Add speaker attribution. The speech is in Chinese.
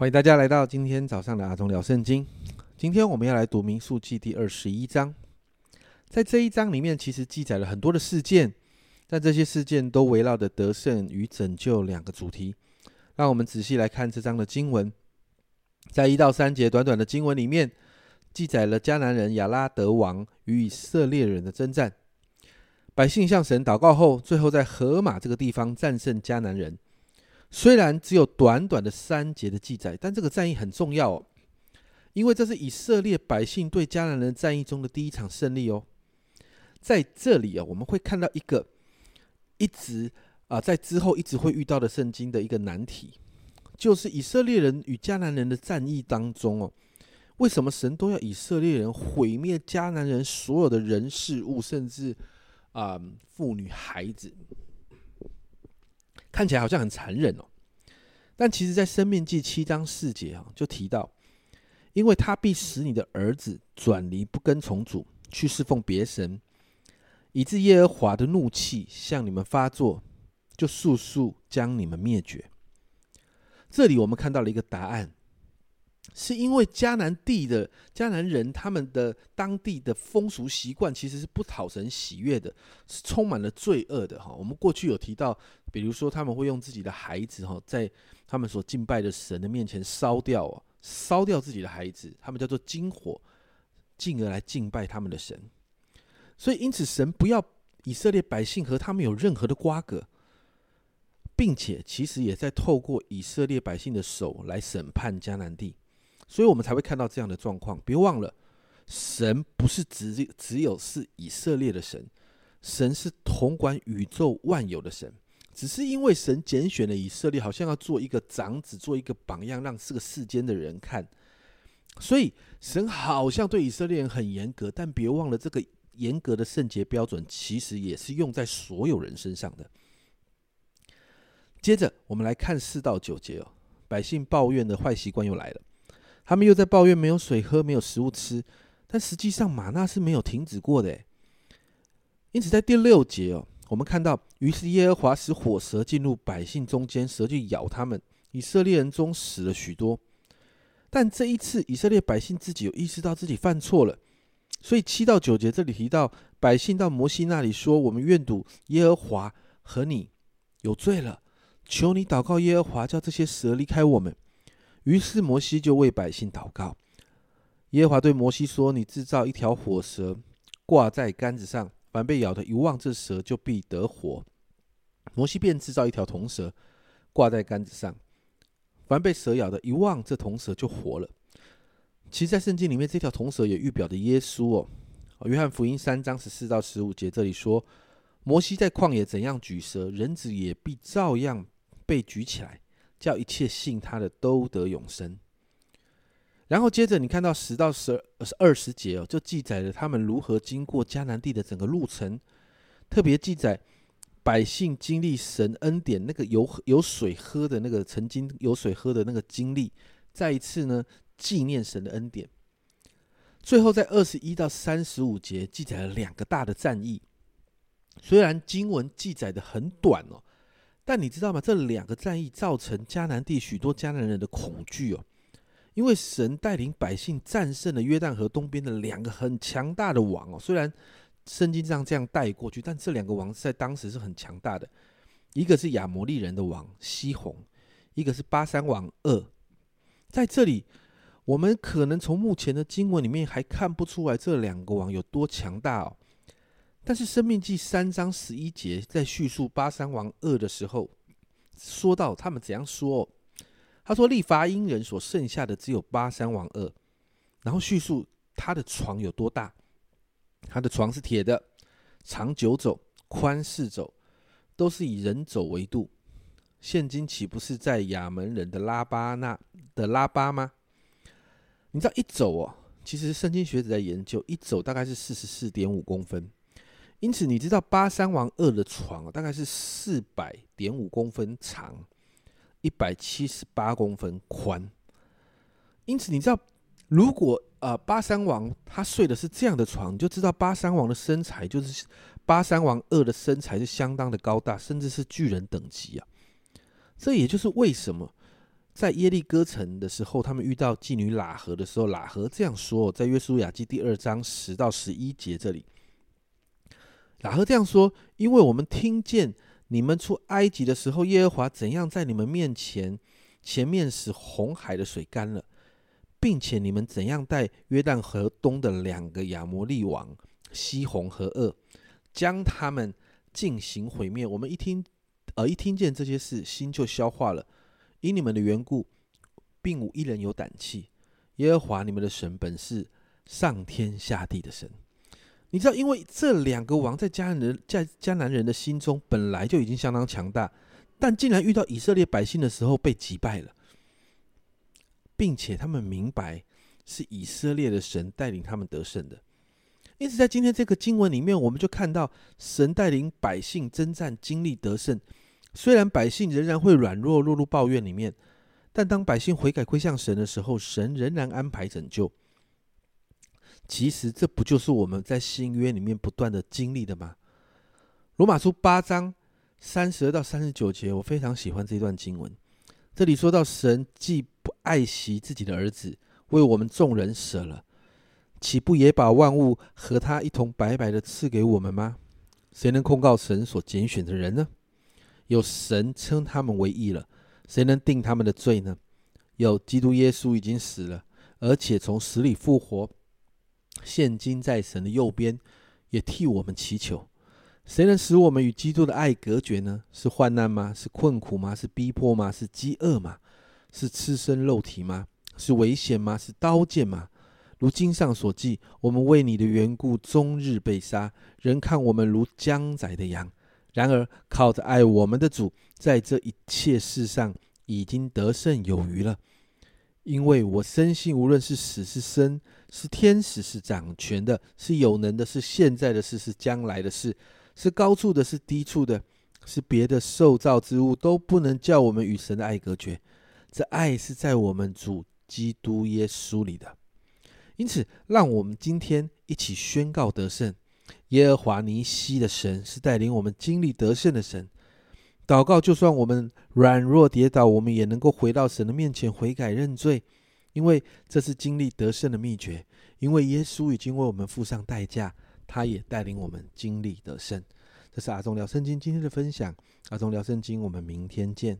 Speaker 1: 欢迎大家来到今天早上的阿忠聊圣经。今天我们要来读民数记第二十一章。在这一章里面，其实记载了很多的事件，但这些事件都围绕着得胜与拯救两个主题。让我们仔细来看这章的经文。在一到三节短短的经文里面，记载了迦南人亚拉德王与以色列人的征战。百姓向神祷告后，最后在河马这个地方战胜迦南人。虽然只有短短的三节的记载，但这个战役很重要哦，因为这是以色列百姓对迦南人战役中的第一场胜利哦。在这里啊，我们会看到一个一直啊在之后一直会遇到的圣经的一个难题，就是以色列人与迦南人的战役当中哦，为什么神都要以色列人毁灭迦南人所有的人事物，甚至啊妇女孩子？看起来好像很残忍哦，但其实，在《生命记》七章四节啊，就提到，因为他必使你的儿子转离不跟从主，去侍奉别神，以致耶和华的怒气向你们发作，就速速将你们灭绝。这里我们看到了一个答案。是因为迦南地的迦南人，他们的当地的风俗习惯其实是不讨神喜悦的，是充满了罪恶的哈。我们过去有提到，比如说他们会用自己的孩子哈，在他们所敬拜的神的面前烧掉哦，烧掉自己的孩子，他们叫做金火，进而来敬拜他们的神。所以因此，神不要以色列百姓和他们有任何的瓜葛，并且其实也在透过以色列百姓的手来审判迦南地。所以我们才会看到这样的状况。别忘了，神不是只只有是以色列的神，神是统管宇宙万有的神。只是因为神拣选了以色列，好像要做一个长子，做一个榜样，让这个世间的人看。所以神好像对以色列人很严格，但别忘了，这个严格的圣洁标准，其实也是用在所有人身上的。接着，我们来看四到九节哦，百姓抱怨的坏习惯又来了。他们又在抱怨没有水喝，没有食物吃，但实际上马纳是没有停止过的。因此，在第六节哦，我们看到，于是耶和华使火蛇进入百姓中间，蛇就咬他们，以色列人中死了许多。但这一次，以色列百姓自己有意识到自己犯错了，所以七到九节这里提到，百姓到摩西那里说：“我们愿赌耶和华和你有罪了，求你祷告耶和华，叫这些蛇离开我们。”于是摩西就为百姓祷告。耶和华对摩西说：“你制造一条火蛇，挂在杆子上，凡被咬的，一望这蛇就必得活。”摩西便制造一条铜蛇，挂在杆子上，凡被蛇咬的，一望这铜蛇就活了。其实，在圣经里面，这条铜蛇也预表的耶稣哦。约翰福音三章十四到十五节这里说：“摩西在旷野怎样举蛇，人子也必照样被举起来。”叫一切信他的都得永生。然后接着你看到十到十二二十节哦，就记载了他们如何经过迦南地的整个路程，特别记载百姓经历神恩典那个有有水喝的那个曾经有水喝的那个经历，再一次呢纪念神的恩典。最后在二十一到三十五节记载了两个大的战役，虽然经文记载的很短哦。但你知道吗？这两个战役造成迦南地许多迦南人的恐惧哦，因为神带领百姓战胜了约旦河东边的两个很强大的王哦。虽然圣经上这样带过去，但这两个王在当时是很强大的。一个是亚摩利人的王西宏，一个是巴山王二。在这里，我们可能从目前的经文里面还看不出来这两个王有多强大哦。但是《生命记》三章十一节在叙述巴山王二的时候，说到他们怎样说？他说：“利伐因人所剩下的只有巴山王二。”然后叙述他的床有多大？他的床是铁的，长九肘，宽四肘，都是以人肘为度。现今岂不是在亚门人的拉巴那的拉巴吗？你知道一肘哦？其实圣经学者在研究，一肘大概是四十四点五公分。因此，你知道八三王二的床大概是四百点五公分长，一百七十八公分宽。因此，你知道，如果呃八三王他睡的是这样的床，你就知道八三王的身材就是八三王二的身材是相当的高大，甚至是巨人等级啊。这也就是为什么在耶利哥城的时候，他们遇到妓女喇合的时候，喇合这样说，在约书亚记第二章十到十一节这里，然后这样说：因为我们听见你们出埃及的时候，耶和华怎样在你们面前前面使红海的水干了，并且你们怎样带约旦河东的两个亚摩利王西红和恶，将他们进行毁灭。我们一听，呃，一听见这些事，心就消化了。因你们的缘故，并无一人有胆气。耶和华你们的神本是上天下地的神。你知道，因为这两个王在迦南人在迦南人的心中本来就已经相当强大，但竟然遇到以色列百姓的时候被击败了，并且他们明白是以色列的神带领他们得胜的。因此，在今天这个经文里面，我们就看到神带领百姓征战，经历得胜。虽然百姓仍然会软弱，落入抱怨里面，但当百姓悔改归向神的时候，神仍然安排拯救。其实这不就是我们在新约里面不断的经历的吗？罗马书八章三十二到三十九节，我非常喜欢这段经文。这里说到，神既不爱惜自己的儿子，为我们众人舍了，岂不也把万物和他一同白白的赐给我们吗？谁能控告神所拣选的人呢？有神称他们为义了，谁能定他们的罪呢？有基督耶稣已经死了，而且从死里复活，现今在神的右边，也替我们祈求。谁能使我们与基督的爱隔绝呢？是患难吗？是困苦吗？是逼迫吗？是饥饿吗？是赤身肉体吗？是危险吗？是刀剑吗？如经上所记，我们为你的缘故，终日被杀，人看我们如将宰的羊。然而，靠着爱我们的主，在这一切事上已经得胜有余了。因为我深信，无论是死是生，是天使是掌权的，是有能的，是现在的事是将来的事，是高处的，是低处的，是别的受造之物，都不能叫我们与神的爱隔绝。这爱是在我们主基督耶稣里的。因此，让我们今天一起宣告得胜。耶和华尼西的神是带领我们经历得胜的神。祷告，就算我们软弱跌倒，我们也能够回到神的面前悔改认罪，因为这是经历得胜的秘诀。因为耶稣已经为我们付上代价，他也带领我们经历得胜。这是阿忠聊圣经今天的分享。阿忠聊圣经，我们明天见。